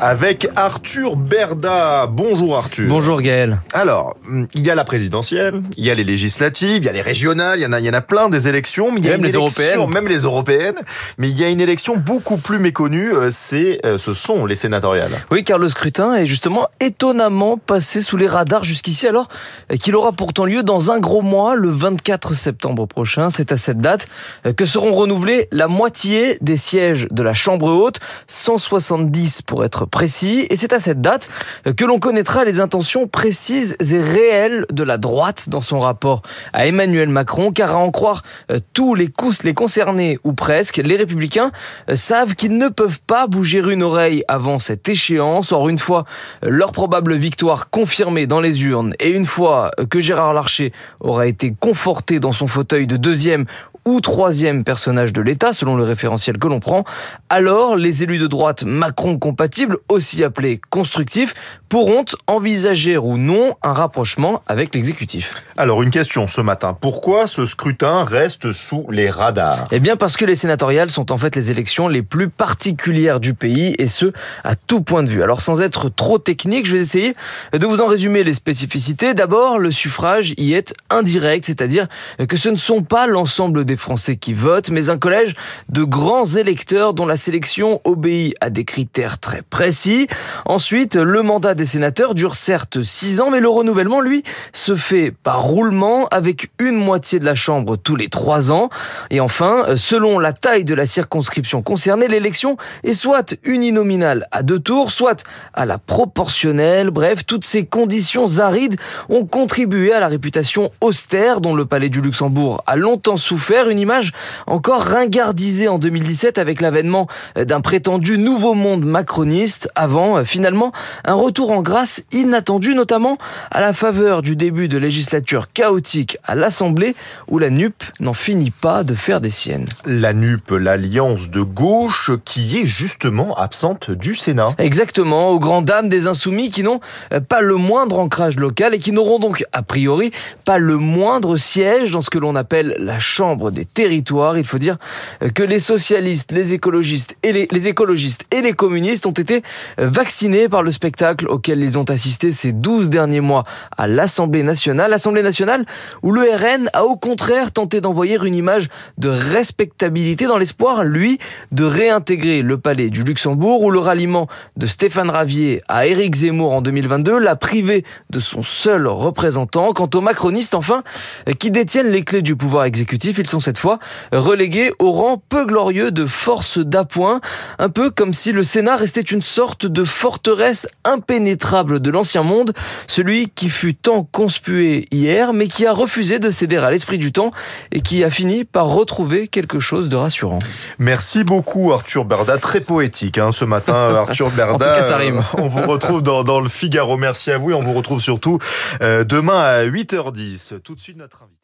avec Arthur Berda. Bonjour Arthur. Bonjour Gaël. Alors, il y a la présidentielle, il y a les législatives, il y a les régionales, il y en a, il y en a plein des élections, mais il y a même les européennes, même les européennes. Mais il y a une élection beaucoup plus méconnue, euh, c'est, euh, ce sont les sénatoriales. Oui, car le scrutin est justement étonnamment passé sous les radars jusqu'ici, alors qu'il aura pourtant lieu dans un gros mois, le 24 septembre prochain. C'est à cette date euh, que seront renouvelés la moitié des sièges de la Chambre haute, 170 pour être précis, et c'est à cette date que l'on connaîtra les intentions précises et réelles de la droite dans son rapport à Emmanuel Macron, car à en croire euh, tous les coups les concernés, ou presque, les républicains euh, savent qu'ils ne peuvent pas bouger une oreille avant cette échéance. Or, une fois euh, leur probable victoire confirmée dans les urnes, et une fois que Gérard Larcher aura été conforté dans son fauteuil de deuxième ou troisième personnage de l'État, selon le référentiel que l'on prend, alors les élus de droite Macron compatibles, aussi appelés constructifs, pourront envisager ou non un rapprochement avec l'exécutif. Alors une question ce matin, pourquoi ce scrutin reste sous les radars? Eh bien parce que les sénatoriales sont en fait les élections les plus particulières du pays et ce à tout point de vue. Alors sans être trop technique, je vais essayer de vous en résumer les spécificités. D'abord, le suffrage y est indirect, c'est-à-dire que ce ne sont pas l'ensemble des Français qui votent, mais un collège de grands électeurs dont la sélection obéit à des critères très précis. Ensuite, le mandat des sénateurs dure certes six ans, mais le renouvellement, lui, se fait par roulement avec une moitié de la Chambre tous les trois ans. Et enfin, selon la taille de la circonscription concernée, l'élection est soit uninominale à deux tours, soit à la proportionnelle. Bref, toutes ces conditions arides ont contribué à la réputation austère dont le Palais du Luxembourg a longtemps souffert une image encore ringardisée en 2017 avec l'avènement d'un prétendu nouveau monde macroniste avant euh, finalement un retour en grâce inattendu notamment à la faveur du début de législature chaotique à l'Assemblée où la NUP n'en finit pas de faire des siennes. La NUP, l'alliance de gauche qui est justement absente du Sénat. Exactement, aux grandes dames des insoumis qui n'ont euh, pas le moindre ancrage local et qui n'auront donc a priori pas le moindre siège dans ce que l'on appelle la Chambre des territoires. Il faut dire euh, que les socialistes, les écologistes et les, écologistes et les communistes ont été euh, vaccinés par le spectacle auquel ils ont assisté ces 12 derniers mois à l'Assemblée nationale. L'Assemblée nationale où le RN a au contraire tenté d'envoyer une image de respectabilité dans l'espoir, lui, de réintégrer le palais du Luxembourg où le ralliement de Stéphane Ravier à Éric Zemmour en 2022 l'a privé de son seul représentant. Quant aux macronistes, enfin, euh, qui détiennent les clés du pouvoir exécutif, ils sont cette fois relégué au rang peu glorieux de force d'appoint, un peu comme si le Sénat restait une sorte de forteresse impénétrable de l'ancien monde, celui qui fut tant conspué hier, mais qui a refusé de céder à l'esprit du temps et qui a fini par retrouver quelque chose de rassurant. Merci beaucoup Arthur Berda, très poétique hein, ce matin Arthur Berda. en tout cas, ça rime. on vous retrouve dans, dans, le Figaro, merci à vous et on vous retrouve surtout euh, demain à 8h10. Tout de suite notre invité.